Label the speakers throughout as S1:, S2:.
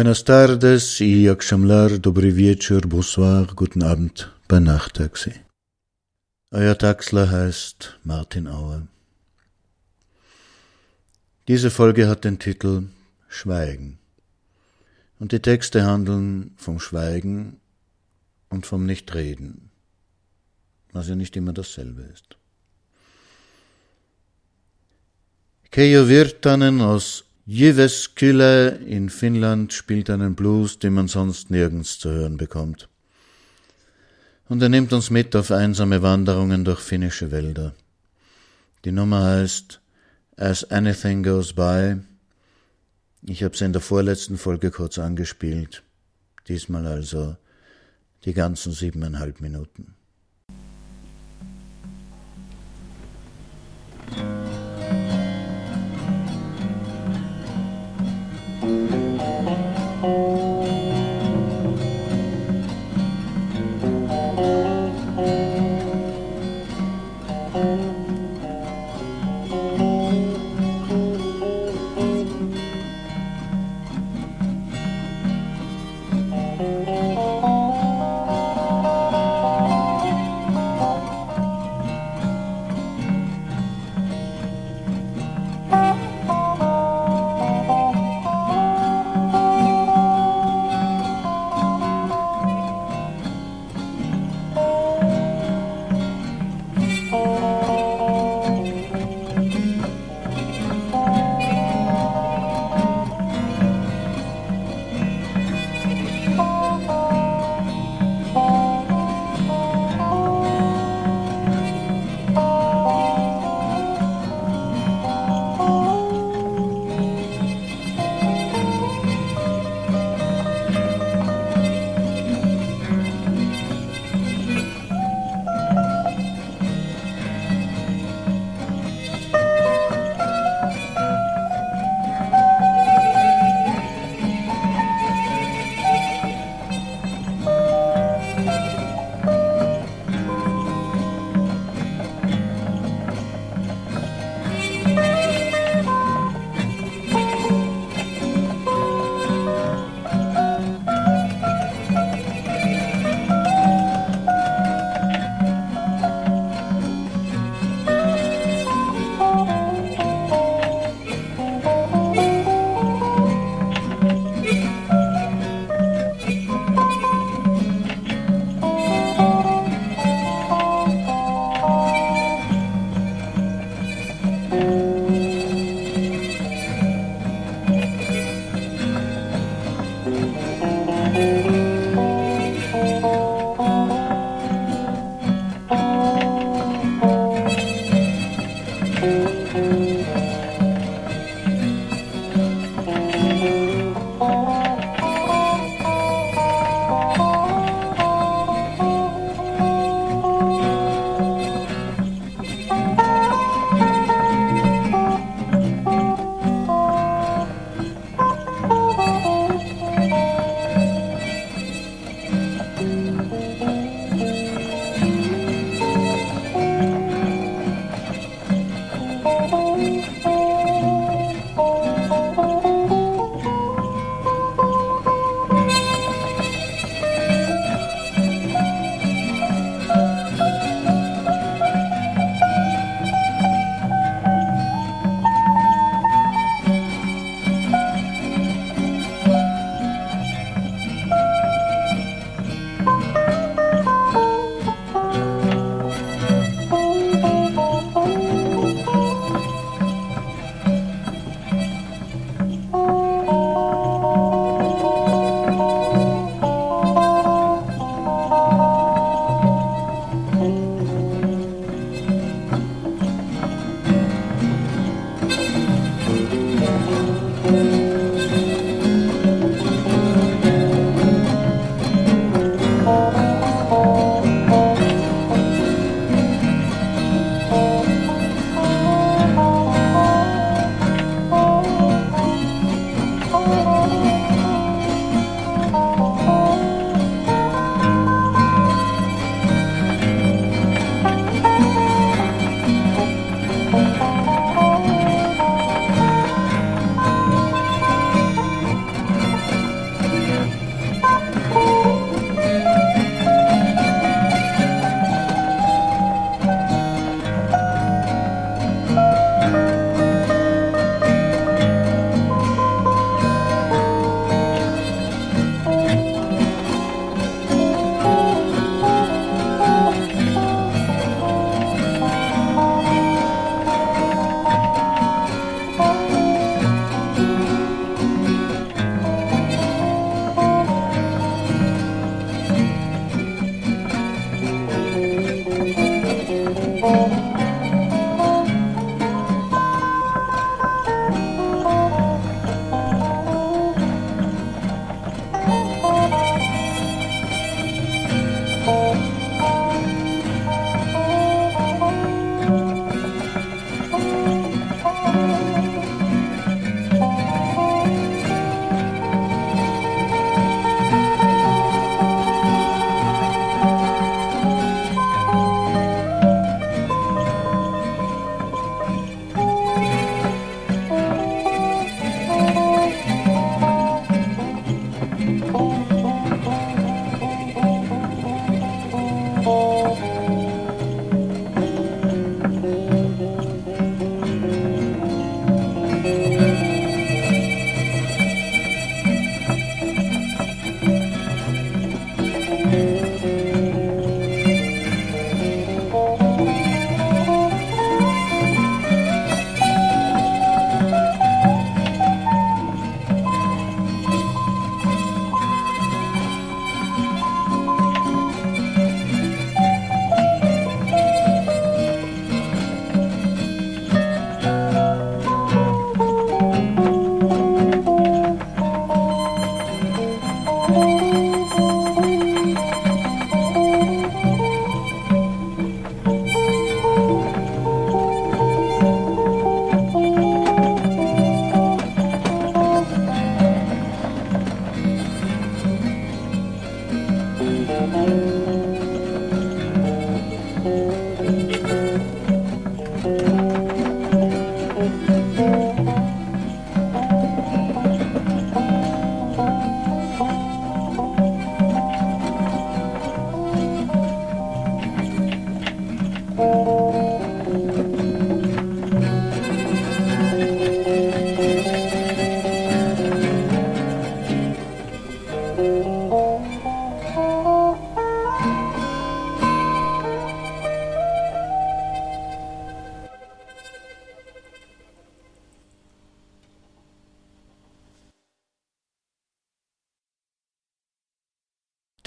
S1: Buenas tardes i jak Shamlar, dobry wieczór, bonsoir, guten Abend bei Nachttaxi. Euer Taxler heißt Martin Auer. Diese Folge hat den Titel Schweigen. Und die Texte handeln vom Schweigen und vom Nichtreden, was ja nicht immer dasselbe ist. Keijo Virtanen aus Jyväskylä in Finnland spielt einen Blues, den man sonst nirgends zu hören bekommt. Und er nimmt uns mit auf einsame Wanderungen durch finnische Wälder. Die Nummer heißt As Anything Goes By. Ich habe sie in der vorletzten Folge kurz angespielt. Diesmal also die ganzen siebeneinhalb Minuten.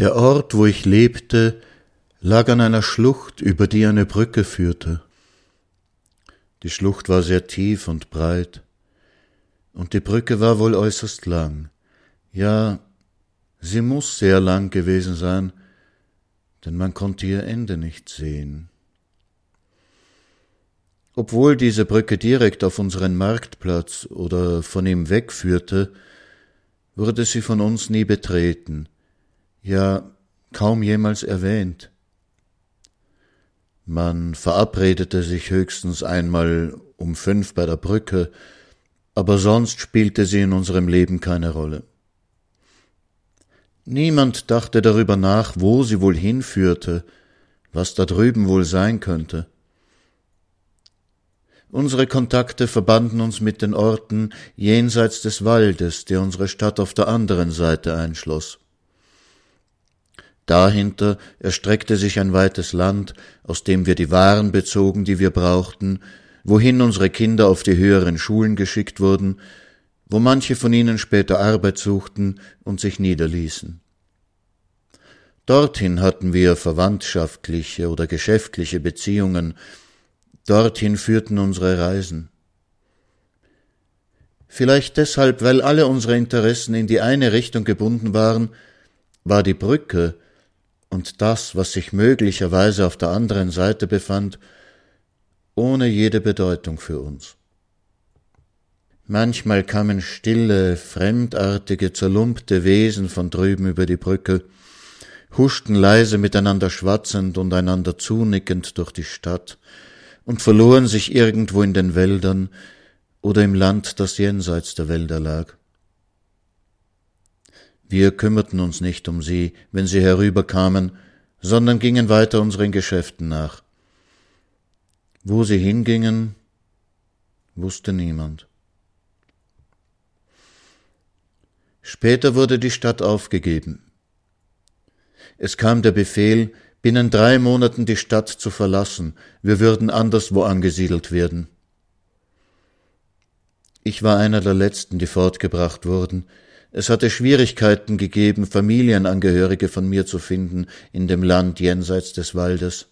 S1: Der Ort, wo ich lebte, lag an einer Schlucht, über die eine Brücke führte. Die Schlucht war sehr tief und breit, und die Brücke war wohl äußerst lang. Ja, sie muss sehr lang gewesen sein, denn man konnte ihr Ende nicht sehen. Obwohl diese Brücke direkt auf unseren Marktplatz oder von ihm wegführte, wurde sie von uns nie betreten, ja kaum jemals erwähnt. Man verabredete sich höchstens einmal um fünf bei der Brücke, aber sonst spielte sie in unserem Leben keine Rolle. Niemand dachte darüber nach, wo sie wohl hinführte, was da drüben wohl sein könnte. Unsere Kontakte verbanden uns mit den Orten jenseits des Waldes, der unsere Stadt auf der anderen Seite einschloss. Dahinter erstreckte sich ein weites Land, aus dem wir die Waren bezogen, die wir brauchten, wohin unsere Kinder auf die höheren Schulen geschickt wurden, wo manche von ihnen später Arbeit suchten und sich niederließen. Dorthin hatten wir verwandtschaftliche oder geschäftliche Beziehungen, dorthin führten unsere Reisen. Vielleicht deshalb, weil alle unsere Interessen in die eine Richtung gebunden waren, war die Brücke, und das, was sich möglicherweise auf der anderen Seite befand, ohne jede Bedeutung für uns. Manchmal kamen stille, fremdartige, zerlumpte Wesen von drüben über die Brücke, huschten leise miteinander schwatzend und einander zunickend durch die Stadt und verloren sich irgendwo in den Wäldern oder im Land, das jenseits der Wälder lag. Wir kümmerten uns nicht um sie, wenn sie herüberkamen, sondern gingen weiter unseren Geschäften nach. Wo sie hingingen, wusste niemand. Später wurde die Stadt aufgegeben. Es kam der Befehl, binnen drei Monaten die Stadt zu verlassen, wir würden anderswo angesiedelt werden. Ich war einer der letzten, die fortgebracht wurden, es hatte Schwierigkeiten gegeben, Familienangehörige von mir zu finden in dem Land jenseits des Waldes.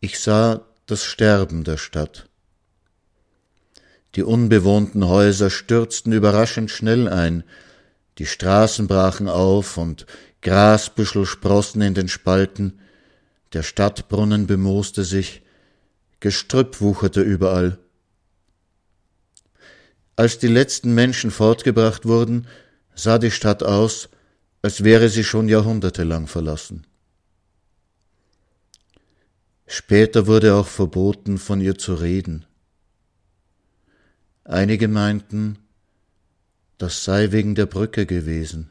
S1: Ich sah das Sterben der Stadt. Die unbewohnten Häuser stürzten überraschend schnell ein, die Straßen brachen auf und Grasbüschel sprossen in den Spalten, der Stadtbrunnen bemooste sich, Gestrüpp wucherte überall. Als die letzten Menschen fortgebracht wurden, sah die Stadt aus, als wäre sie schon jahrhundertelang verlassen. Später wurde auch verboten, von ihr zu reden. Einige meinten, das sei wegen der Brücke gewesen.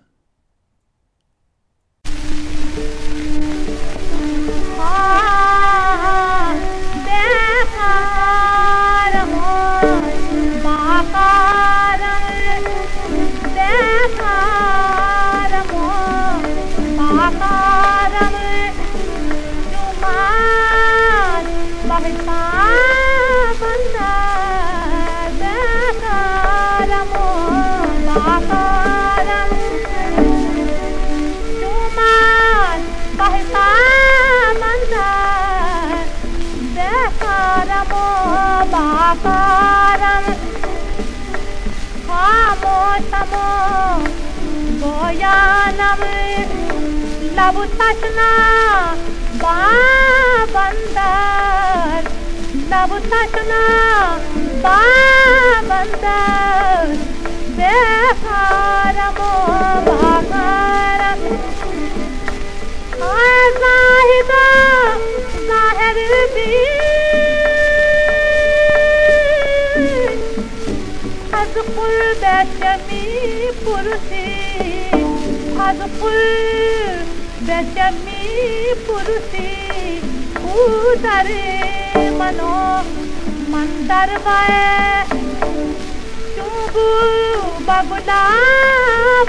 S2: অপরম কামোতম বয়ানম লবু তৎনা বাবন্দর। লবু তৎনা বাবন্দর। বেহারমো ভাগরম আর সাহিবা সাহেব বীর। از پل بچه می پرسی از پل بچه می پرسی او در منو من در بای چوبو بابلا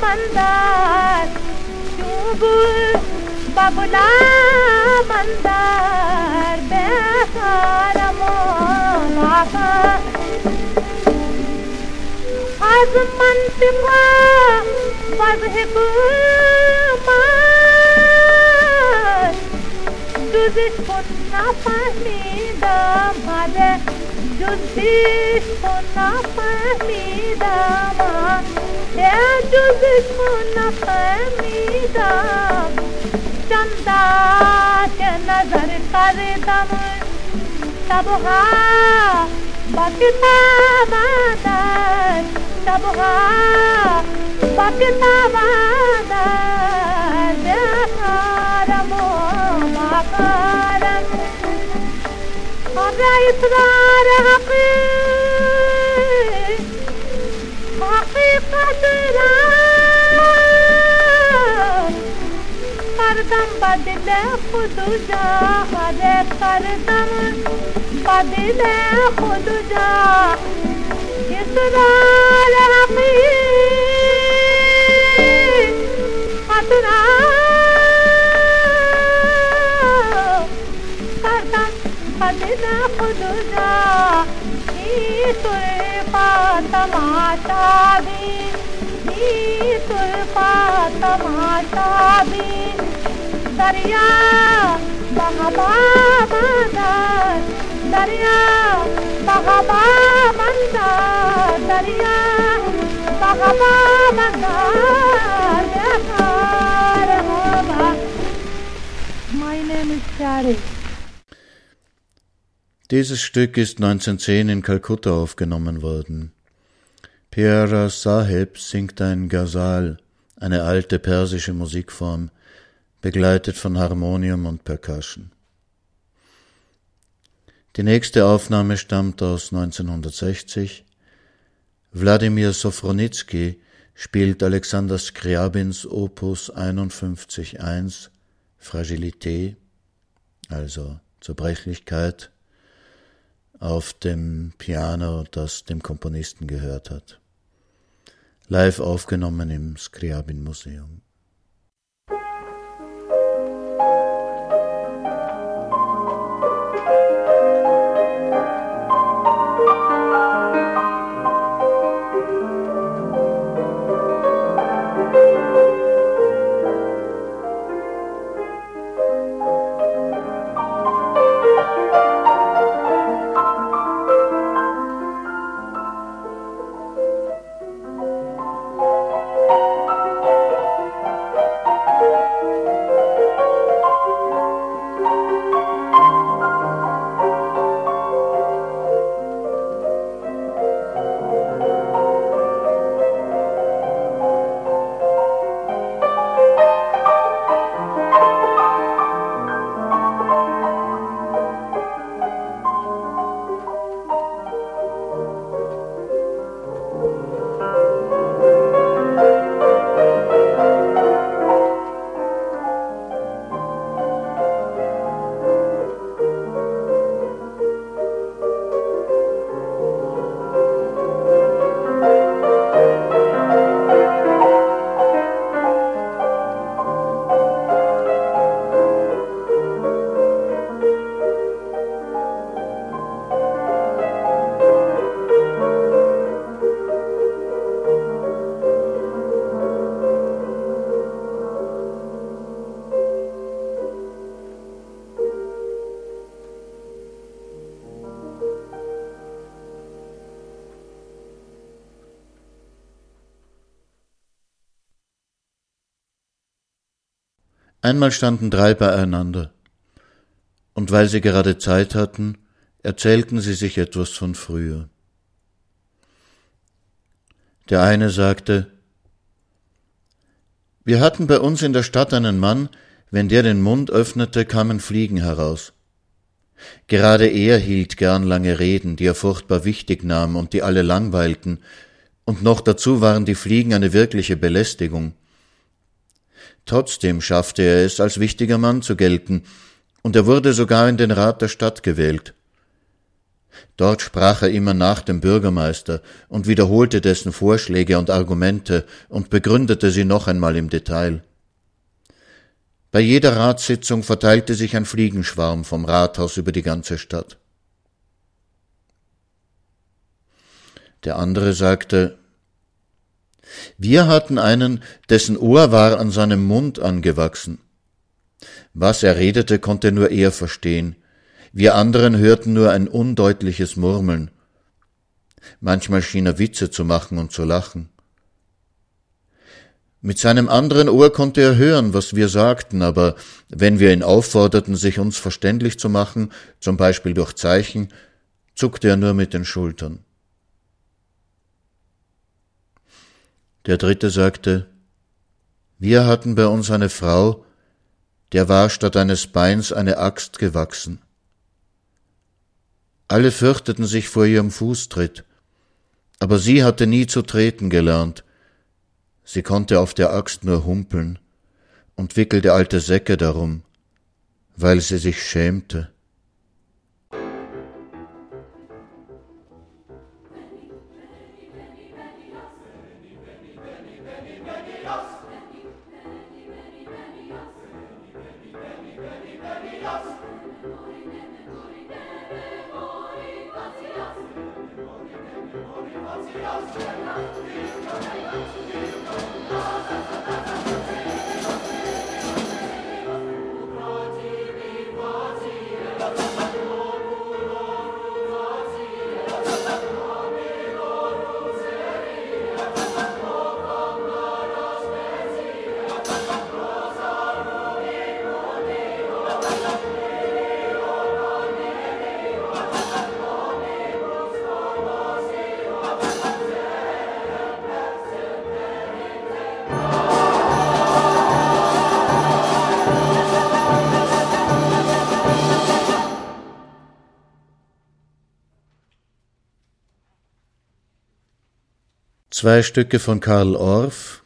S2: مندار چوبو بابلا مندار بیخارمو لاغا आजमंत मज़हब جزش کن نفهمیدم بله جزش کن نفهمیدم ای جزش کن نفهمیدم چندا که نظر کردم تبها با کتاب آدم شبها بكتا بعد ذكر مقالا أبا إصرار حقيقتنا قدم بدل خود جا هر قدم بدل خود جا أتنال رقيب أتنال كرتا قدنا خدنا في طرفة معتا بي في طرفة معتا بي دريا بغبا مندر دريا بغبا مندر दरिया बहबा मंदार बेकार होगा My name is Shari.
S1: Dieses Stück ist 1910 in Kalkutta aufgenommen worden. Piara Sahib singt ein Ghazal, eine alte persische Musikform, begleitet von Harmonium und Percussion. Die nächste Aufnahme stammt aus 1960. Wladimir Sofronitsky spielt Alexander Skriabins Opus 51.1 Fragilité, also Zerbrechlichkeit, auf dem Piano, das dem Komponisten gehört hat. Live aufgenommen im Skriabin Museum. Einmal standen drei beieinander, und weil sie gerade Zeit hatten, erzählten sie sich etwas von früher. Der eine sagte, wir hatten bei uns in der Stadt einen Mann, wenn der den Mund öffnete, kamen Fliegen heraus. Gerade er hielt gern lange Reden, die er furchtbar wichtig nahm und die alle langweilten, und noch dazu waren die Fliegen eine wirkliche Belästigung. Trotzdem schaffte er es, als wichtiger Mann zu gelten, und er wurde sogar in den Rat der Stadt gewählt. Dort sprach er immer nach dem Bürgermeister und wiederholte dessen Vorschläge und Argumente und begründete sie noch einmal im Detail. Bei jeder Ratssitzung verteilte sich ein Fliegenschwarm vom Rathaus über die ganze Stadt. Der andere sagte, wir hatten einen, dessen Ohr war an seinem Mund angewachsen. Was er redete, konnte nur er verstehen. Wir anderen hörten nur ein undeutliches Murmeln. Manchmal schien er Witze zu machen und zu lachen. Mit seinem anderen Ohr konnte er hören, was wir sagten, aber wenn wir ihn aufforderten, sich uns verständlich zu machen, zum Beispiel durch Zeichen, zuckte er nur mit den Schultern. Der dritte sagte, wir hatten bei uns eine Frau, der war statt eines Beins eine Axt gewachsen. Alle fürchteten sich vor ihrem Fußtritt, aber sie hatte nie zu treten gelernt. Sie konnte auf der Axt nur humpeln und wickelte alte Säcke darum, weil sie sich schämte. Zwei Stücke von Karl Orff.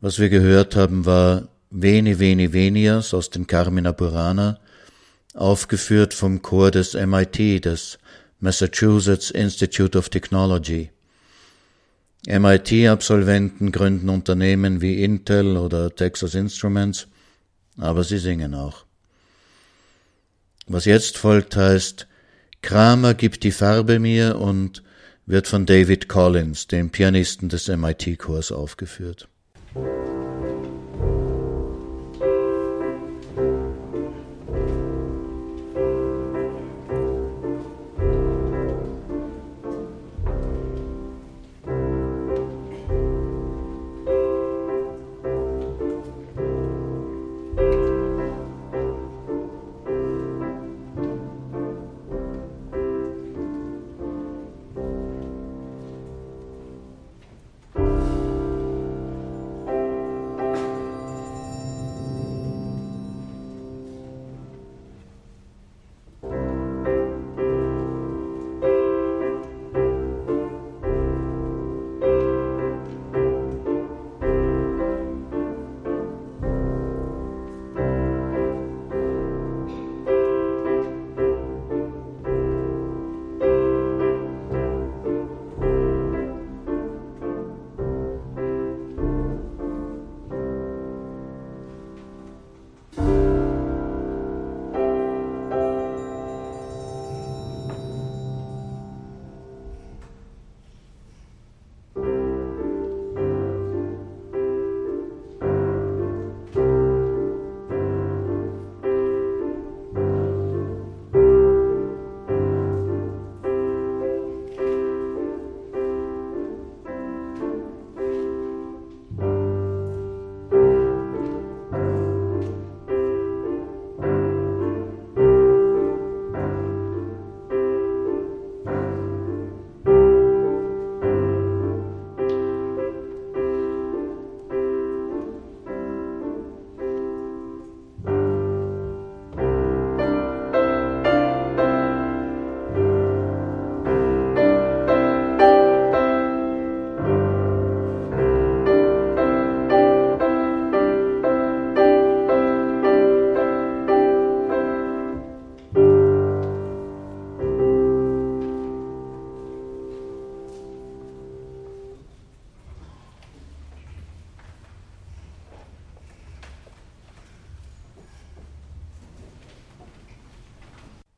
S1: Was wir gehört haben, war Veni Veni Venias aus den Carmina Burana, aufgeführt vom Chor des MIT, des Massachusetts Institute of Technology. MIT-Absolventen gründen Unternehmen wie Intel oder Texas Instruments, aber sie singen auch. Was jetzt folgt heißt, Kramer gibt die Farbe mir und wird von David Collins, dem Pianisten des MIT-Chors, aufgeführt.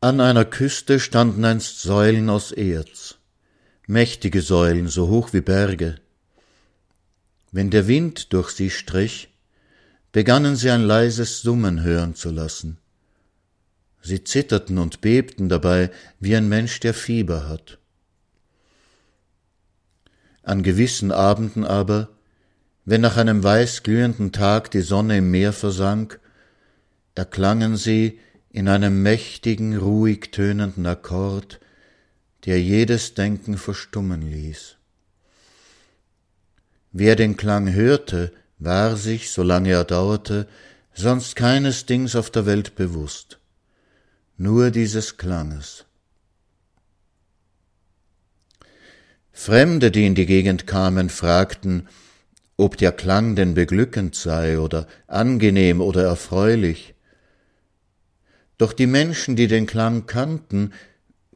S1: An einer Küste standen einst Säulen aus Erz, mächtige Säulen, so hoch wie Berge. Wenn der Wind durch sie strich, begannen sie ein leises Summen hören zu lassen. Sie zitterten und bebten dabei wie ein Mensch, der Fieber hat. An gewissen Abenden aber, wenn nach einem weiß glühenden Tag die Sonne im Meer versank, erklangen sie in einem mächtigen, ruhig tönenden Akkord, der jedes Denken verstummen ließ. Wer den Klang hörte, war sich, solange er dauerte, sonst keines Dings auf der Welt bewusst, nur dieses Klanges. Fremde, die in die Gegend kamen, fragten, ob der Klang denn beglückend sei oder angenehm oder erfreulich. Doch die Menschen, die den Klang kannten,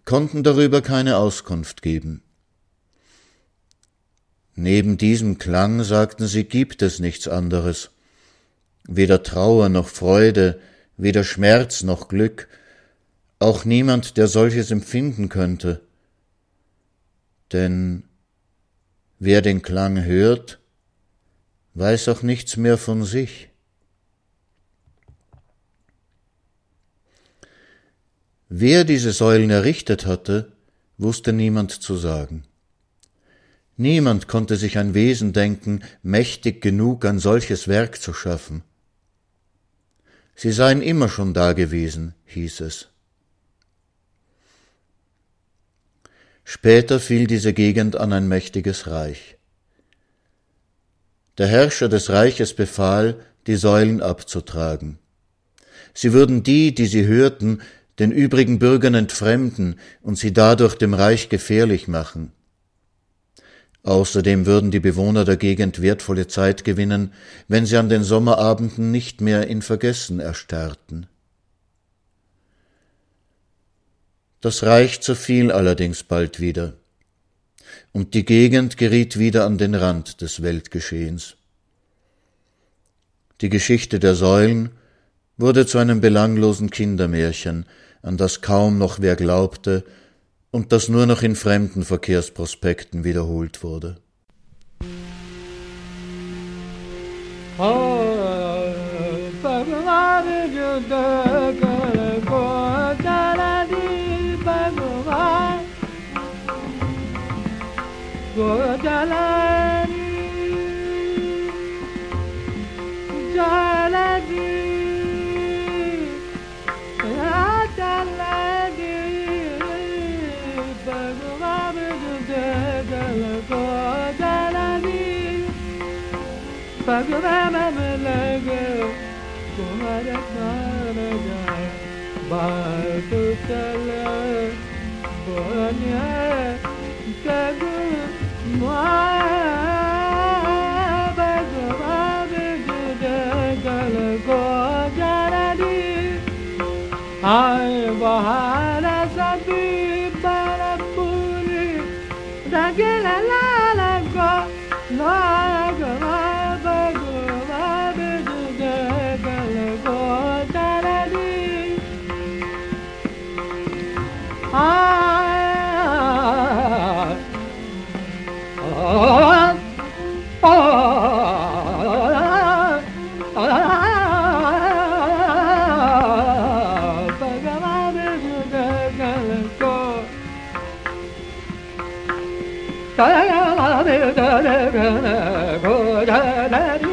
S1: konnten darüber keine Auskunft geben. Neben diesem Klang, sagten sie, gibt es nichts anderes. Weder Trauer noch Freude, weder Schmerz noch Glück, auch niemand, der solches empfinden könnte. Denn wer den Klang hört, weiß auch nichts mehr von sich. Wer diese Säulen errichtet hatte, wusste niemand zu sagen. Niemand konnte sich ein Wesen denken, mächtig genug, ein solches Werk zu schaffen. Sie seien immer schon da gewesen, hieß es. Später fiel diese Gegend an ein mächtiges Reich. Der Herrscher des Reiches befahl, die Säulen abzutragen. Sie würden die, die sie hörten, den übrigen Bürgern entfremden und sie dadurch dem Reich gefährlich machen. Außerdem würden die Bewohner der Gegend wertvolle Zeit gewinnen, wenn sie an den Sommerabenden nicht mehr in Vergessen erstarrten. Das Reich zerfiel allerdings bald wieder, und die Gegend geriet wieder an den Rand des Weltgeschehens. Die Geschichte der Säulen wurde zu einem belanglosen Kindermärchen, an das kaum noch wer glaubte und das nur noch in fremden Verkehrsprospekten wiederholt wurde.
S2: Oh. बात चल बोनिया कग भगवान गल को जरदी आए बहार I da da da da da da da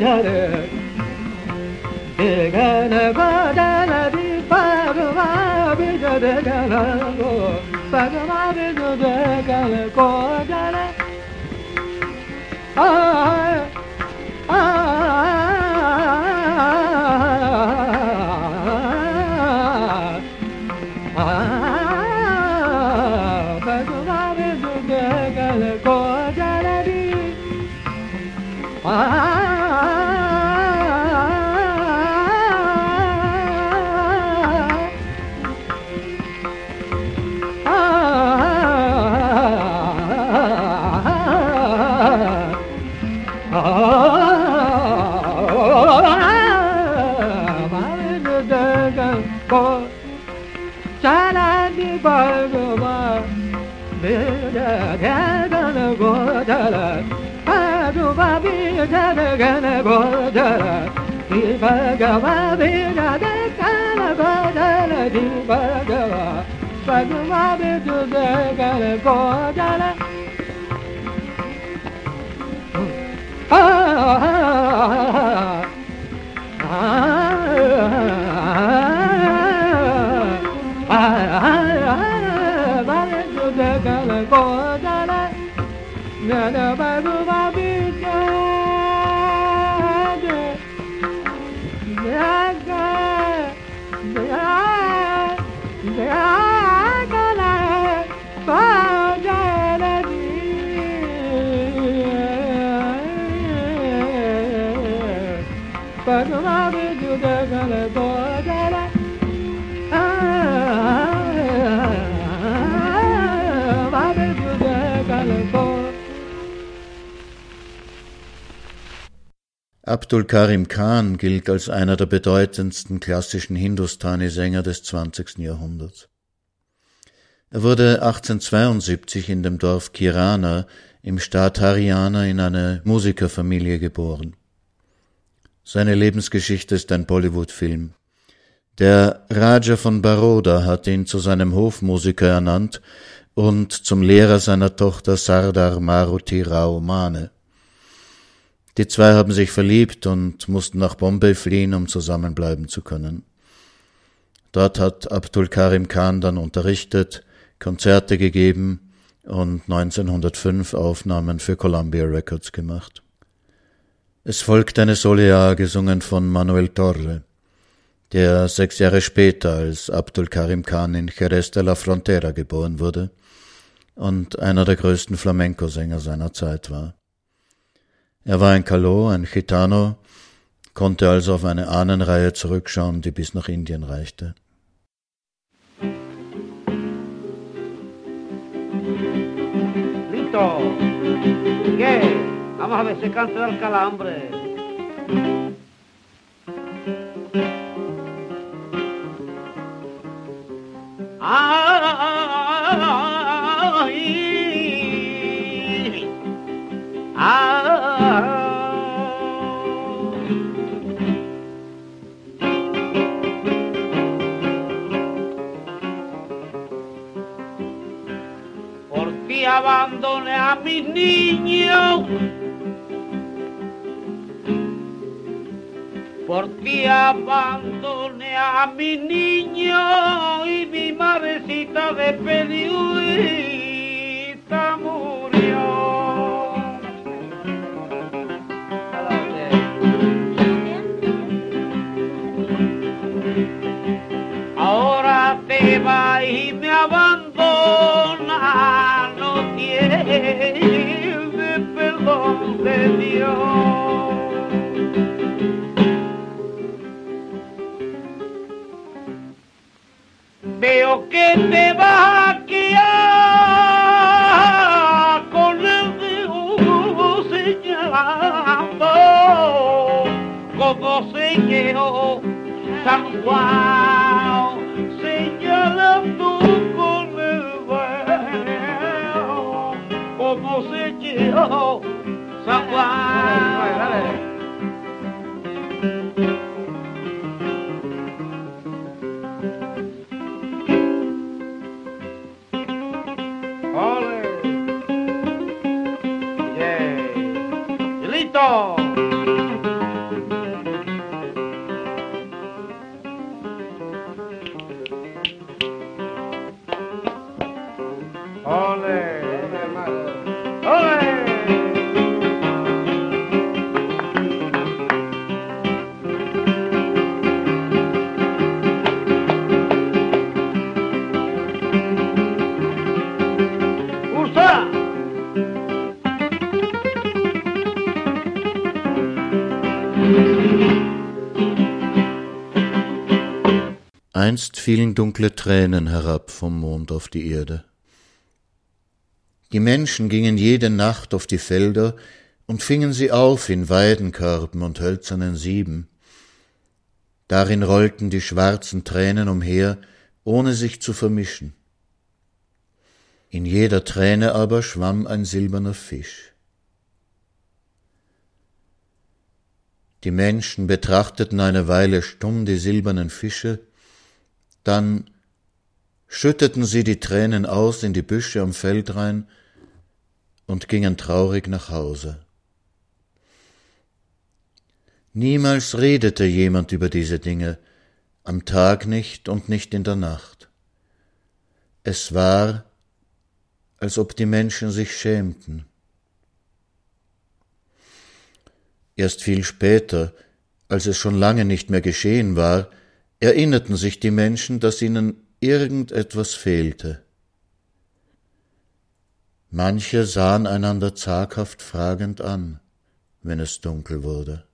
S2: ঝরে গন বদল বি পাগমা বিজদ গল গো পাগমা বিজদ গল কোজ da da na go da la pa do ba bi da da ga na go da la di ba ga ba bi da da ka la go da la di ba ga ba pa do ba bi do da ga na go da la ah ah ah ah da ba
S1: Abdul Karim Khan gilt als einer der bedeutendsten klassischen Hindustani-Sänger des 20. Jahrhunderts. Er wurde 1872 in dem Dorf Kirana im Staat Haryana in eine Musikerfamilie geboren. Seine Lebensgeschichte ist ein Bollywood-Film. Der Raja von Baroda hat ihn zu seinem Hofmusiker ernannt und zum Lehrer seiner Tochter Sardar Maruti Rao Mane. Die zwei haben sich verliebt und mussten nach Bombay fliehen, um zusammenbleiben zu können. Dort hat Abdul Karim Khan dann unterrichtet, Konzerte gegeben und 1905 Aufnahmen für Columbia Records gemacht. Es folgt eine Solea gesungen von Manuel Torre, der sechs Jahre später als Abdul Karim Khan in Jerez de la Frontera geboren wurde und einer der größten Flamenco-Sänger seiner Zeit war. Er war ein Kalo, ein Gitano, konnte also auf eine Ahnenreihe zurückschauen, die bis nach Indien reichte.
S3: Listo. ¿Qué? Vamos a ver ese canto del calambre. Ay, abandoné a mis niños. Por ti abandoné a mi niño y mi madrecita de pediuita murió. Ahora te va y me de Dios. Veo que te vas a quedar con el dedo señalando como señaló San Juan señalando con el dedo como señaló San Dale,
S2: dale. Fielen dunkle Tränen herab vom Mond auf die Erde. Die Menschen gingen jede Nacht auf die Felder und fingen sie auf in Weidenkörben und hölzernen Sieben. Darin rollten die schwarzen Tränen umher, ohne sich zu vermischen. In jeder Träne aber schwamm ein silberner Fisch. Die Menschen betrachteten eine Weile stumm die silbernen Fische, dann schütteten sie die Tränen aus in die Büsche am Feldrain und gingen traurig nach Hause. Niemals redete jemand über diese Dinge, am Tag nicht und nicht in der Nacht. Es war, als ob die Menschen sich schämten. Erst viel später, als es schon lange nicht mehr geschehen war, erinnerten sich die Menschen, dass ihnen irgendetwas fehlte. Manche sahen einander zaghaft fragend an, wenn es dunkel wurde.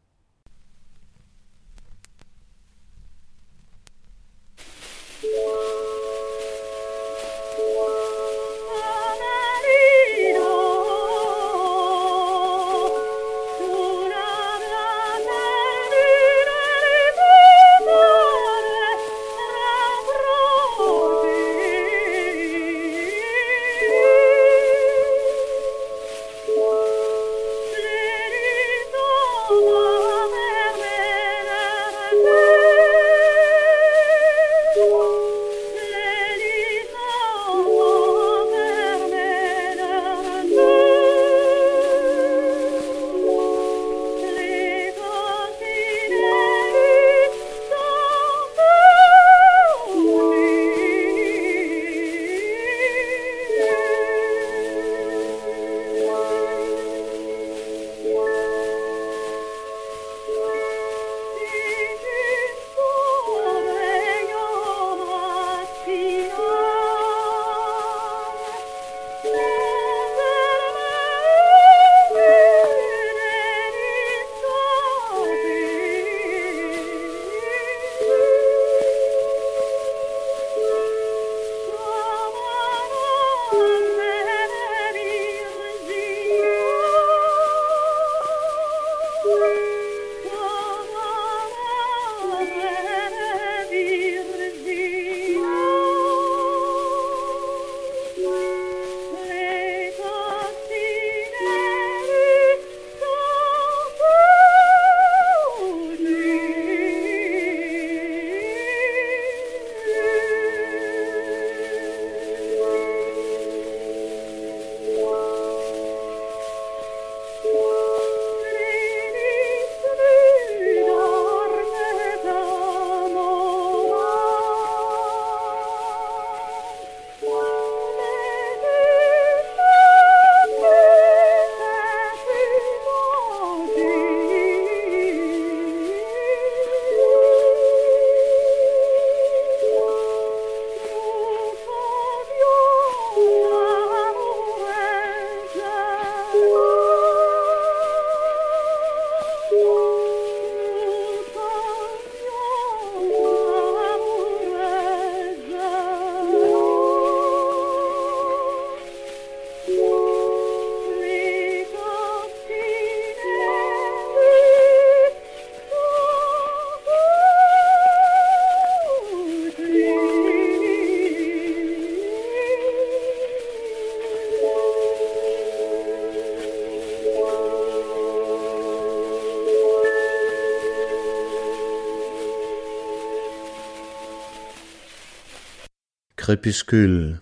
S2: Crepuscule,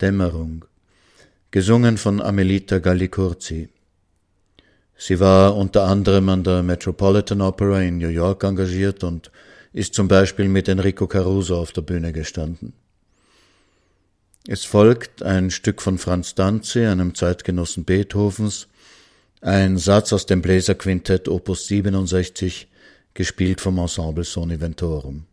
S2: Dämmerung, gesungen von Amelita Gallicurzi. Sie war unter anderem an der Metropolitan Opera in New York engagiert und ist zum Beispiel mit Enrico Caruso auf der Bühne gestanden. Es folgt ein Stück von Franz Danzi, einem Zeitgenossen Beethovens, ein Satz aus dem Bläserquintett Opus 67, gespielt vom Ensemble Soni Ventorum.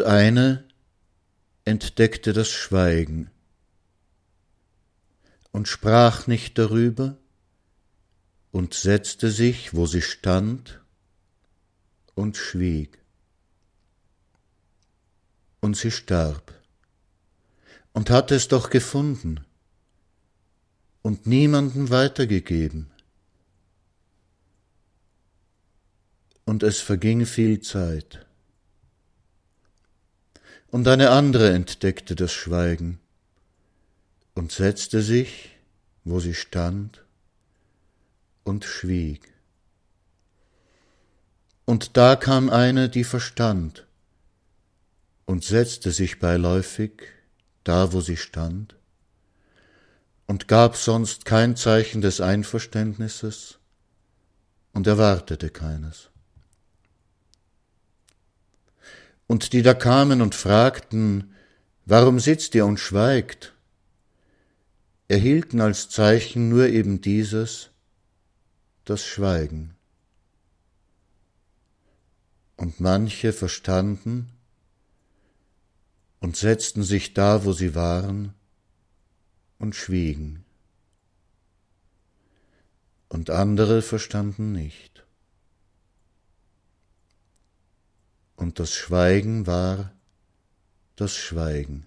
S1: Und eine entdeckte das Schweigen und sprach nicht darüber und setzte sich, wo sie stand, und schwieg. Und sie starb und hatte es doch gefunden und niemanden weitergegeben. Und es verging viel Zeit. Und eine andere entdeckte das Schweigen und setzte sich, wo sie stand, und schwieg. Und da kam eine, die verstand, und setzte sich beiläufig da, wo sie stand, und gab sonst kein Zeichen des Einverständnisses und erwartete keines. Und die da kamen und fragten, warum sitzt ihr und schweigt? erhielten als Zeichen nur eben dieses, das Schweigen. Und manche verstanden und setzten sich da, wo sie waren, und schwiegen. Und andere verstanden nicht. Und das Schweigen war das Schweigen.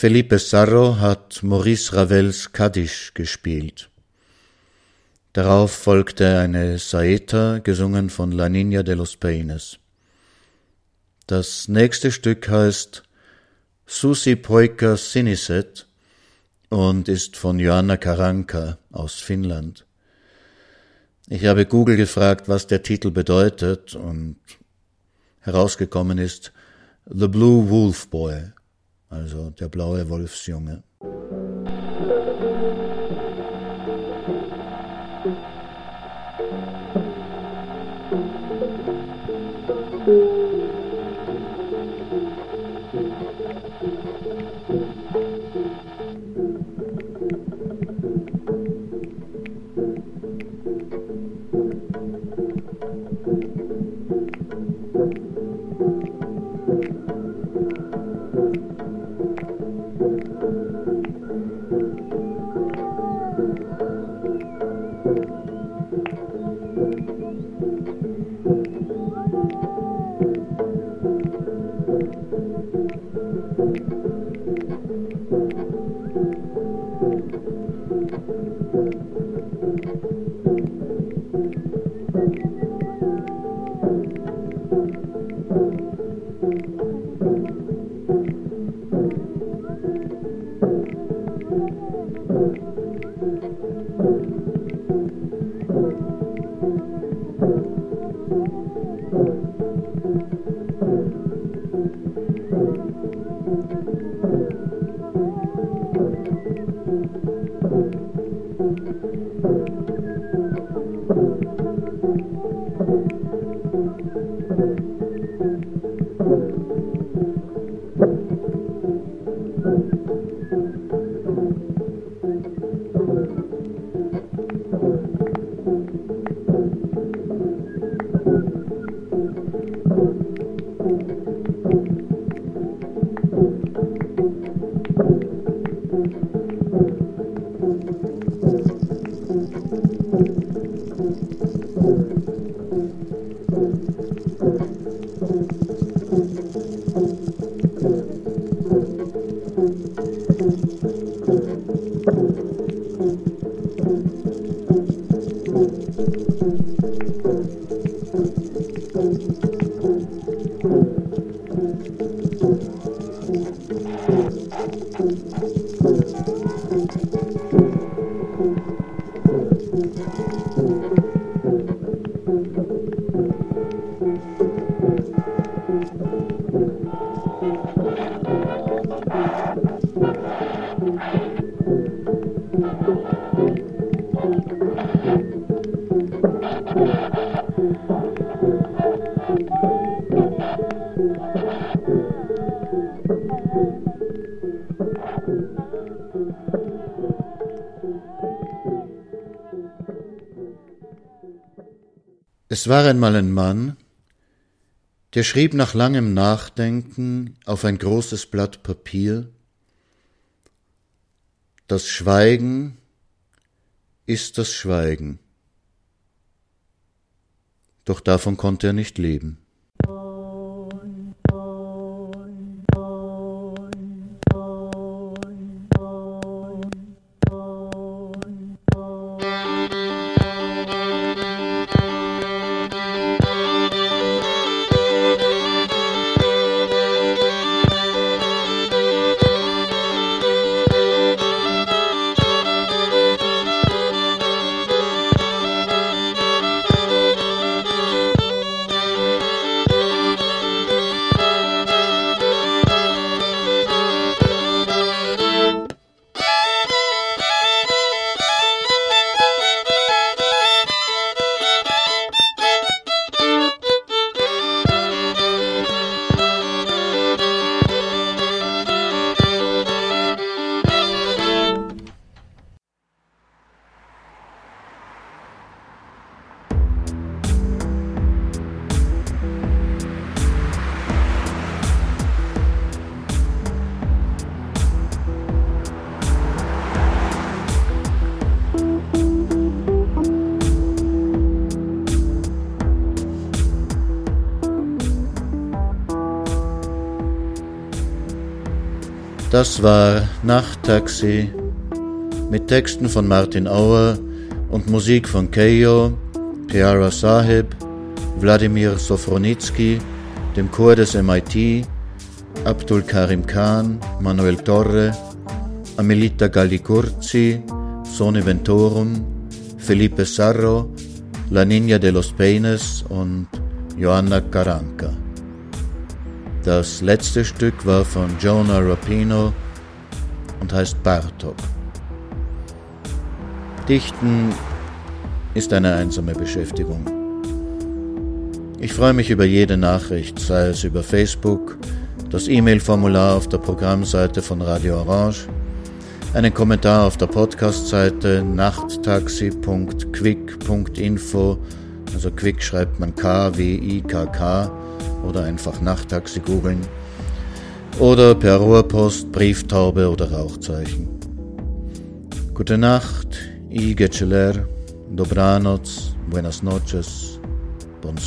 S1: Felipe Sarro hat Maurice Ravels Kaddisch gespielt. Darauf folgte eine Saeta, gesungen von La Niña de los Peines. Das nächste Stück heißt Susi Poika Siniset und ist von Joanna Karanka aus Finnland. Ich habe Google gefragt, was der Titel bedeutet und herausgekommen ist The Blue Wolf Boy, also der blaue Wolfsjunge. Es war einmal ein Mann, der schrieb nach langem Nachdenken auf ein großes Blatt Papier, das Schweigen ist das Schweigen. Doch davon konnte er nicht leben. Das war Nachttaxi mit Texten von Martin Auer und Musik von Keio, Piara Sahib, Wladimir Sofronitsky, dem Chor des MIT, Abdul Karim Khan, Manuel Torre, Amelita Gallicurzi, Sony Ventorum, Felipe Sarro, La Niña de los Peines und Joanna Caranca. Das letzte Stück war von Jonah Rapino und heißt Bartok. Dichten ist eine einsame Beschäftigung. Ich freue mich über jede Nachricht, sei es über Facebook, das E-Mail-Formular auf der Programmseite von Radio Orange, einen Kommentar auf der Podcast-Seite nachttaxi.quick.info, also Quick schreibt man K-W-I-K-K oder einfach Nachttaxi googeln, oder per Rohrpost, Brieftaube oder Rauchzeichen. Gute Nacht, i Geceler, Dobranoc, Buenas noches, Bonne.